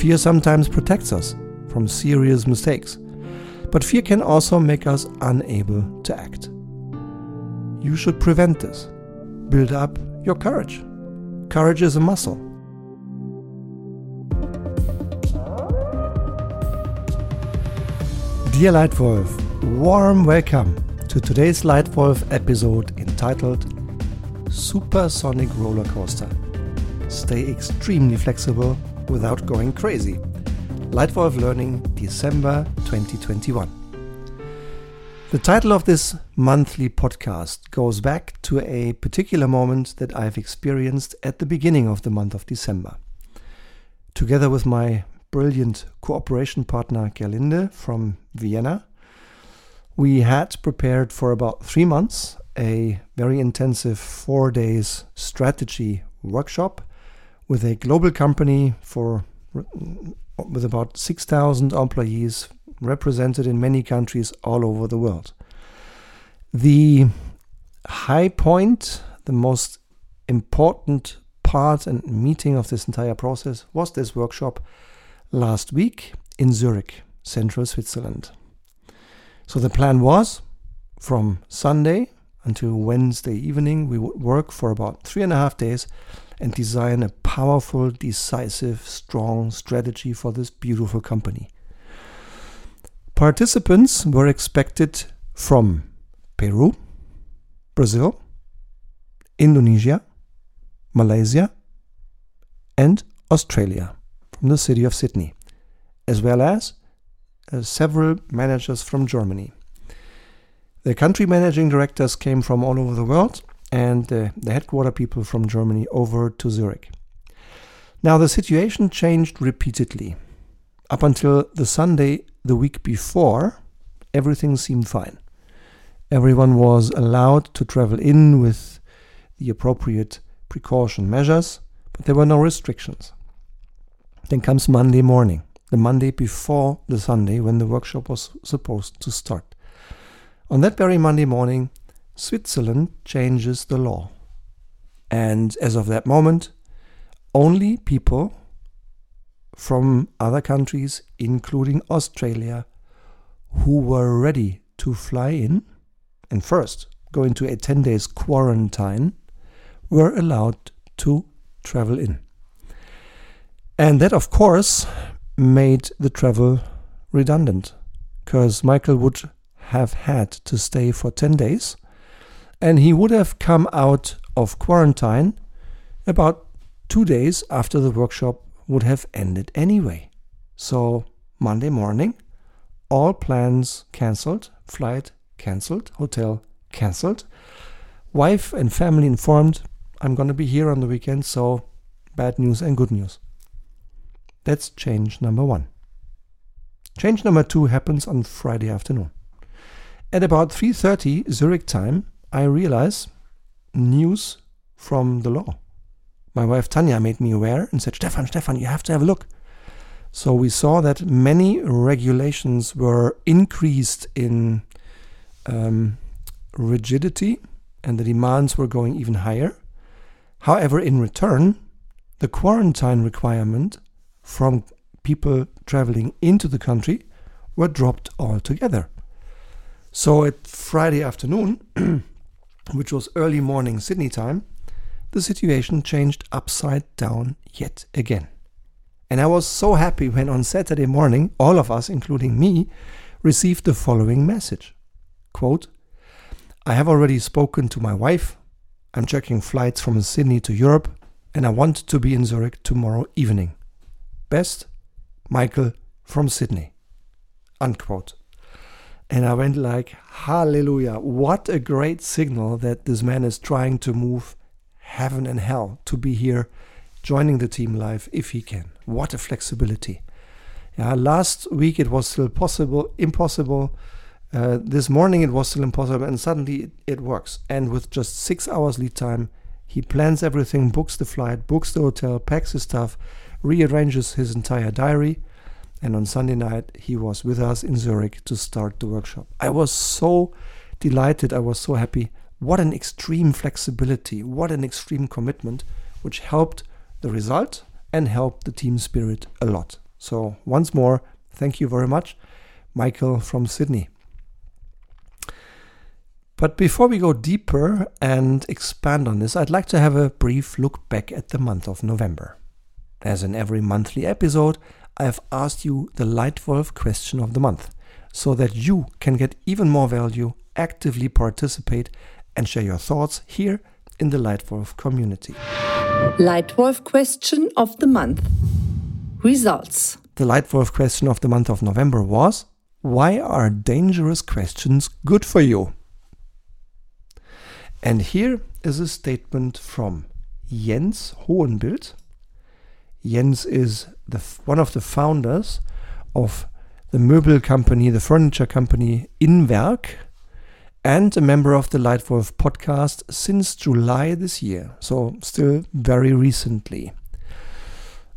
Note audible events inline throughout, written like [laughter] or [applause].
Fear sometimes protects us from serious mistakes, but fear can also make us unable to act. You should prevent this. Build up your courage. Courage is a muscle. Dear Leitwolf, warm welcome to today's Leitwolf episode entitled Supersonic Roller Coaster. Stay extremely flexible without going crazy. Leitwolf Learning, December 2021. The title of this monthly podcast goes back to a particular moment that I've experienced at the beginning of the month of December. Together with my brilliant cooperation partner Gerlinde from Vienna, we had prepared for about three months a very intensive four days strategy workshop with a global company for uh, with about 6,000 employees represented in many countries all over the world. The high point, the most important part and meeting of this entire process was this workshop last week in Zurich, central Switzerland. So the plan was from Sunday until Wednesday evening, we would work for about three and a half days and design a powerful, decisive, strong strategy for this beautiful company. Participants were expected from Peru, Brazil, Indonesia, Malaysia, and Australia from the city of Sydney, as well as uh, several managers from Germany. The country managing directors came from all over the world and uh, the headquarter people from Germany over to Zurich. Now, the situation changed repeatedly. Up until the Sunday the week before, everything seemed fine. Everyone was allowed to travel in with the appropriate precaution measures, but there were no restrictions. Then comes Monday morning, the Monday before the Sunday when the workshop was supposed to start. On that very Monday morning, Switzerland changes the law. And as of that moment, only people from other countries, including Australia, who were ready to fly in and first go into a 10 days quarantine, were allowed to travel in. And that, of course, made the travel redundant because Michael would have had to stay for 10 days and he would have come out of quarantine about two days after the workshop would have ended anyway. So, Monday morning, all plans cancelled, flight cancelled, hotel cancelled, wife and family informed, I'm going to be here on the weekend, so bad news and good news. That's change number one. Change number two happens on Friday afternoon. At about 3:30 Zurich time, I realize news from the law. My wife Tanya made me aware and said, Stefan, Stefan, you have to have a look. So we saw that many regulations were increased in um, rigidity and the demands were going even higher. However, in return, the quarantine requirement from people traveling into the country were dropped altogether. So at Friday afternoon, [clears throat] which was early morning Sydney time, the situation changed upside down yet again. And I was so happy when on Saturday morning, all of us, including me, received the following message Quote, I have already spoken to my wife. I'm checking flights from Sydney to Europe, and I want to be in Zurich tomorrow evening. Best, Michael from Sydney. Unquote. And I went like, hallelujah, what a great signal that this man is trying to move heaven and hell to be here joining the team live if he can. What a flexibility. Yeah, last week it was still possible, impossible. Uh, this morning it was still impossible, and suddenly it, it works. And with just six hours lead time, he plans everything, books the flight, books the hotel, packs his stuff, rearranges his entire diary, and on Sunday night, he was with us in Zurich to start the workshop. I was so delighted. I was so happy. What an extreme flexibility. What an extreme commitment, which helped the result and helped the team spirit a lot. So, once more, thank you very much, Michael from Sydney. But before we go deeper and expand on this, I'd like to have a brief look back at the month of November. As in every monthly episode, I have asked you the Leitwolf question of the month so that you can get even more value, actively participate, and share your thoughts here in the Leitwolf community. Leitwolf question of the month. Results. The Leitwolf question of the month of November was Why are dangerous questions good for you? And here is a statement from Jens Hohenbild. Jens is the, one of the founders of the Möbel company, the furniture company Inwerk, and a member of the Leitwolf podcast since July this year, so still very recently.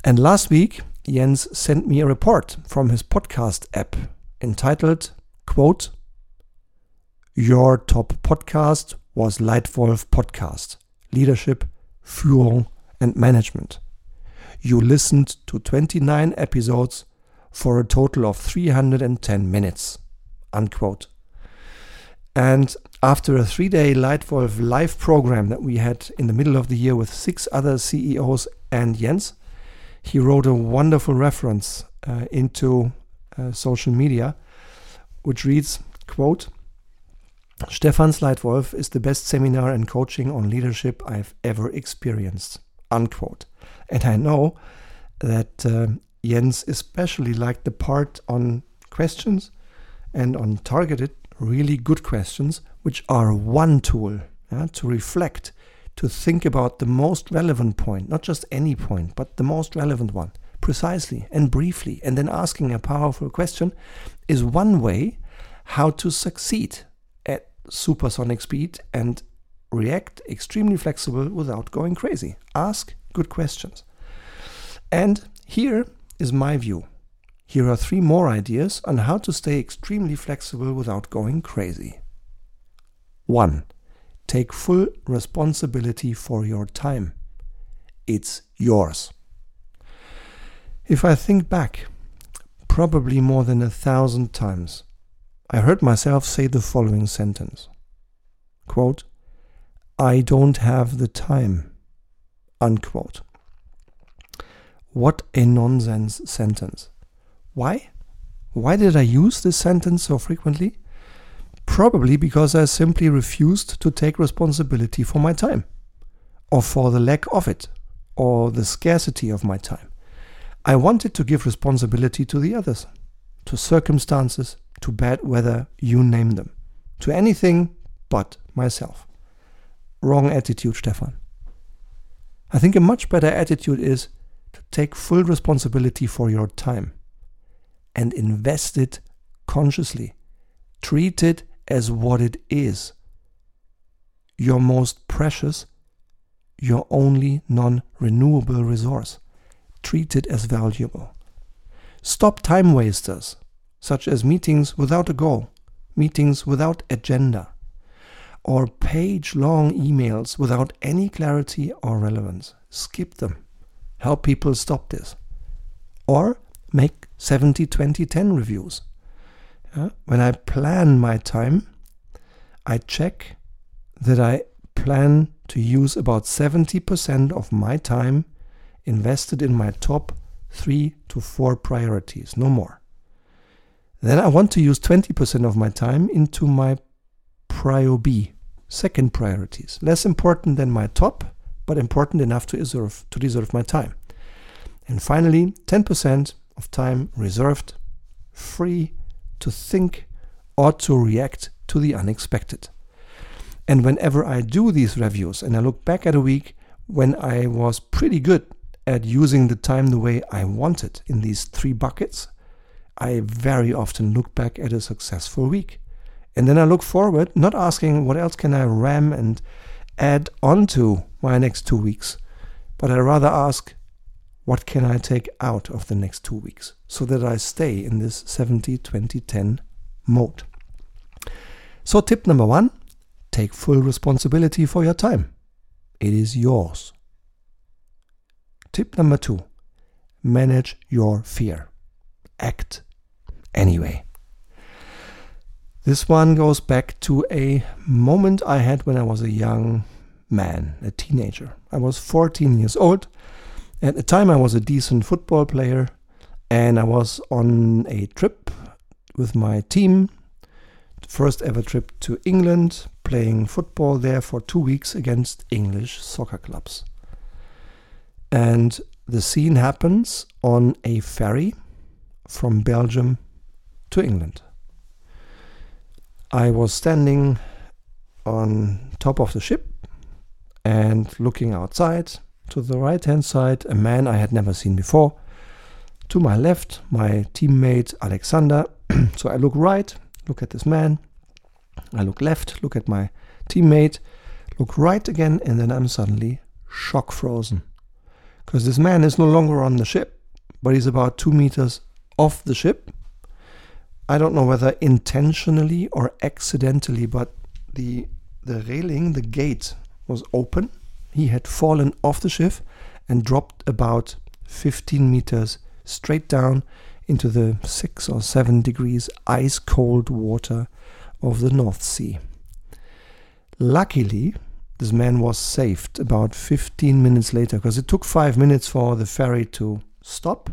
And last week, Jens sent me a report from his podcast app entitled, quote, Your top podcast was Leitwolf Podcast Leadership, Führung, and Management. You listened to 29 episodes for a total of 310 minutes. Unquote. And after a three day Leitwolf live program that we had in the middle of the year with six other CEOs and Jens, he wrote a wonderful reference uh, into uh, social media, which reads, quote, Stefan's Leitwolf is the best seminar and coaching on leadership I've ever experienced. Unquote. And I know that uh, Jens especially liked the part on questions and on targeted, really good questions, which are one tool yeah, to reflect, to think about the most relevant point, not just any point, but the most relevant one, precisely and briefly, and then asking a powerful question is one way how to succeed at supersonic speed and react extremely flexible without going crazy. Ask good questions. And here is my view. Here are three more ideas on how to stay extremely flexible without going crazy. 1. Take full responsibility for your time. It's yours. If I think back, probably more than a thousand times, I heard myself say the following sentence quote, I don't have the time. Unquote. What a nonsense sentence. Why? Why did I use this sentence so frequently? Probably because I simply refused to take responsibility for my time, or for the lack of it, or the scarcity of my time. I wanted to give responsibility to the others, to circumstances, to bad weather, you name them, to anything but myself. Wrong attitude, Stefan. I think a much better attitude is to take full responsibility for your time and invest it consciously. Treat it as what it is your most precious, your only non renewable resource. Treat it as valuable. Stop time wasters, such as meetings without a goal, meetings without agenda, or page long emails without any clarity or relevance. Skip them help people stop this. Or make 70 20 10 reviews. When I plan my time, I check that I plan to use about 70% of my time invested in my top three to four priorities, no more. Then I want to use 20% of my time into my prio B, second priorities, less important than my top, but important enough to deserve, to deserve my time. And finally, 10% of time reserved, free to think or to react to the unexpected. And whenever I do these reviews and I look back at a week when I was pretty good at using the time the way I wanted in these three buckets, I very often look back at a successful week. And then I look forward, not asking what else can I ram and add onto my next two weeks, but I rather ask, what can I take out of the next two weeks so that I stay in this 70 20 10 mode? So, tip number one take full responsibility for your time. It is yours. Tip number two manage your fear. act anyway. This one goes back to a moment I had when I was a young man, a teenager. I was 14 years old. At the time, I was a decent football player and I was on a trip with my team. First ever trip to England, playing football there for two weeks against English soccer clubs. And the scene happens on a ferry from Belgium to England. I was standing on top of the ship and looking outside. To the right hand side, a man I had never seen before. To my left, my teammate Alexander. [clears throat] so I look right, look at this man. I look left, look at my teammate, look right again, and then I'm suddenly shock frozen. Because this man is no longer on the ship, but he's about two meters off the ship. I don't know whether intentionally or accidentally, but the the railing, the gate was open. He had fallen off the ship and dropped about 15 meters straight down into the 6 or 7 degrees ice cold water of the North Sea. Luckily, this man was saved about 15 minutes later because it took 5 minutes for the ferry to stop,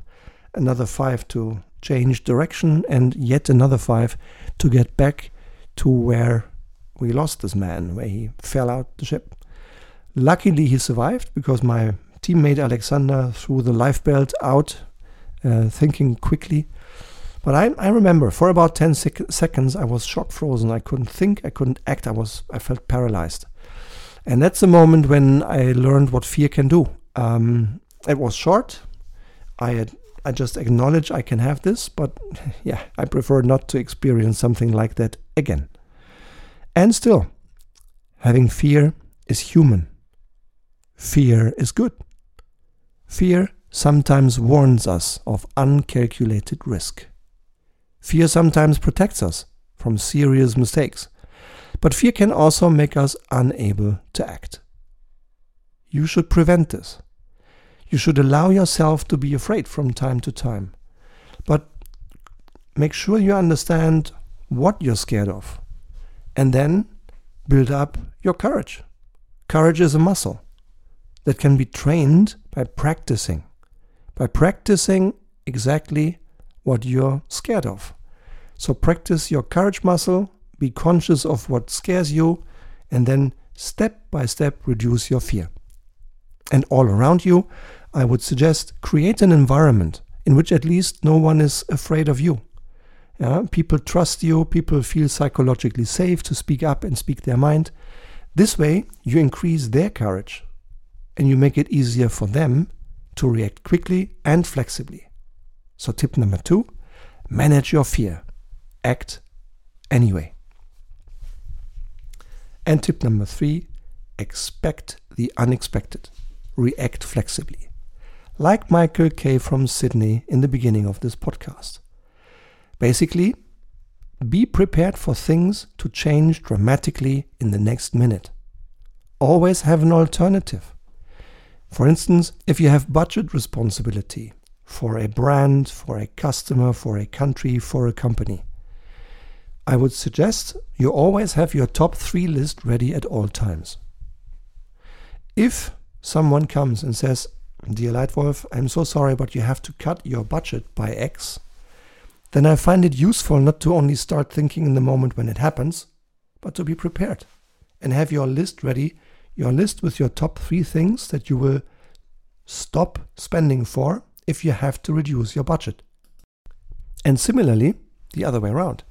another 5 to change direction, and yet another 5 to get back to where we lost this man, where he fell out the ship. Luckily, he survived because my teammate Alexander threw the life belt out, uh, thinking quickly. But I, I remember for about 10 sec- seconds I was shock frozen. I couldn't think, I couldn't act, I, was, I felt paralyzed. And that's the moment when I learned what fear can do. Um, it was short. I had, I just acknowledge I can have this, but [laughs] yeah, I prefer not to experience something like that again. And still, having fear is human. Fear is good. Fear sometimes warns us of uncalculated risk. Fear sometimes protects us from serious mistakes. But fear can also make us unable to act. You should prevent this. You should allow yourself to be afraid from time to time. But make sure you understand what you're scared of. And then build up your courage. Courage is a muscle that can be trained by practicing, by practicing exactly what you're scared of. So practice your courage muscle, be conscious of what scares you, and then step by step reduce your fear. And all around you, I would suggest create an environment in which at least no one is afraid of you. Yeah, people trust you, people feel psychologically safe to speak up and speak their mind. This way, you increase their courage and you make it easier for them to react quickly and flexibly. So, tip number two manage your fear, act anyway. And tip number three expect the unexpected, react flexibly. Like Michael K. from Sydney in the beginning of this podcast. Basically, be prepared for things to change dramatically in the next minute. Always have an alternative. For instance, if you have budget responsibility for a brand, for a customer, for a country, for a company, I would suggest you always have your top three list ready at all times. If someone comes and says, Dear Leitwolf, I'm so sorry, but you have to cut your budget by X, then I find it useful not to only start thinking in the moment when it happens, but to be prepared and have your list ready your list with your top three things that you will stop spending for if you have to reduce your budget. And similarly, the other way around.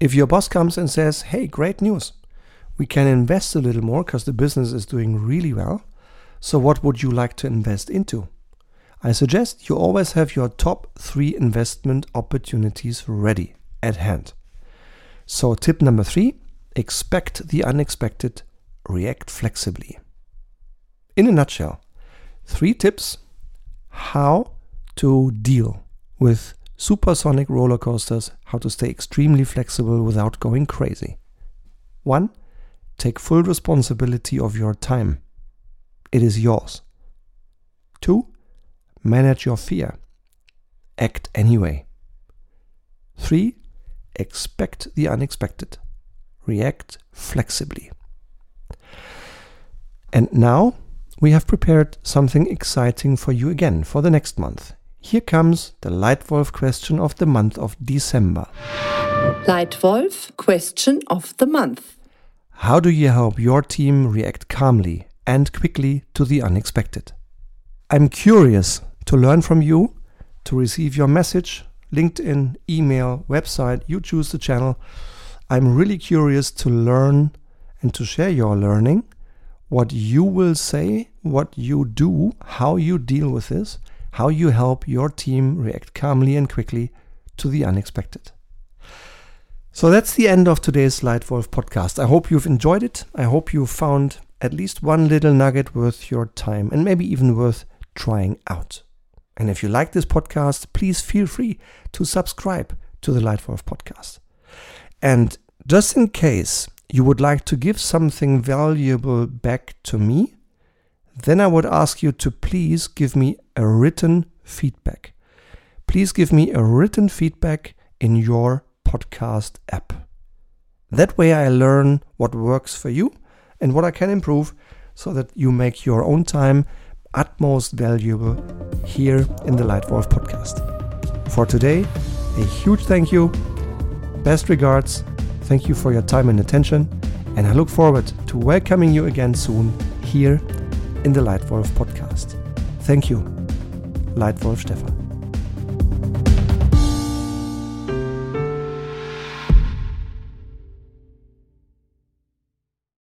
If your boss comes and says, hey, great news, we can invest a little more because the business is doing really well. So, what would you like to invest into? I suggest you always have your top three investment opportunities ready at hand. So, tip number three expect the unexpected react flexibly. In a nutshell, three tips how to deal with supersonic roller coasters, how to stay extremely flexible without going crazy. One, take full responsibility of your time. It is yours. Two, manage your fear. Act anyway. Three, expect the unexpected. React flexibly. And now we have prepared something exciting for you again for the next month. Here comes the Leitwolf question of the month of December. Leitwolf question of the month. How do you help your team react calmly and quickly to the unexpected? I'm curious to learn from you, to receive your message, LinkedIn, email, website, you choose the channel. I'm really curious to learn and to share your learning, what you will say, what you do, how you deal with this, how you help your team react calmly and quickly to the unexpected. So that's the end of today's Leitwolf podcast. I hope you've enjoyed it. I hope you found at least one little nugget worth your time and maybe even worth trying out. And if you like this podcast, please feel free to subscribe to the Leitwolf podcast. And just in case you would like to give something valuable back to me, then I would ask you to please give me a written feedback. Please give me a written feedback in your podcast app. That way I learn what works for you and what I can improve so that you make your own time utmost valuable here in the Leitwolf podcast. For today, a huge thank you. Best regards. Thank you for your time and attention. And I look forward to welcoming you again soon here in the Leitwolf podcast. Thank you. Leitwolf Stefan.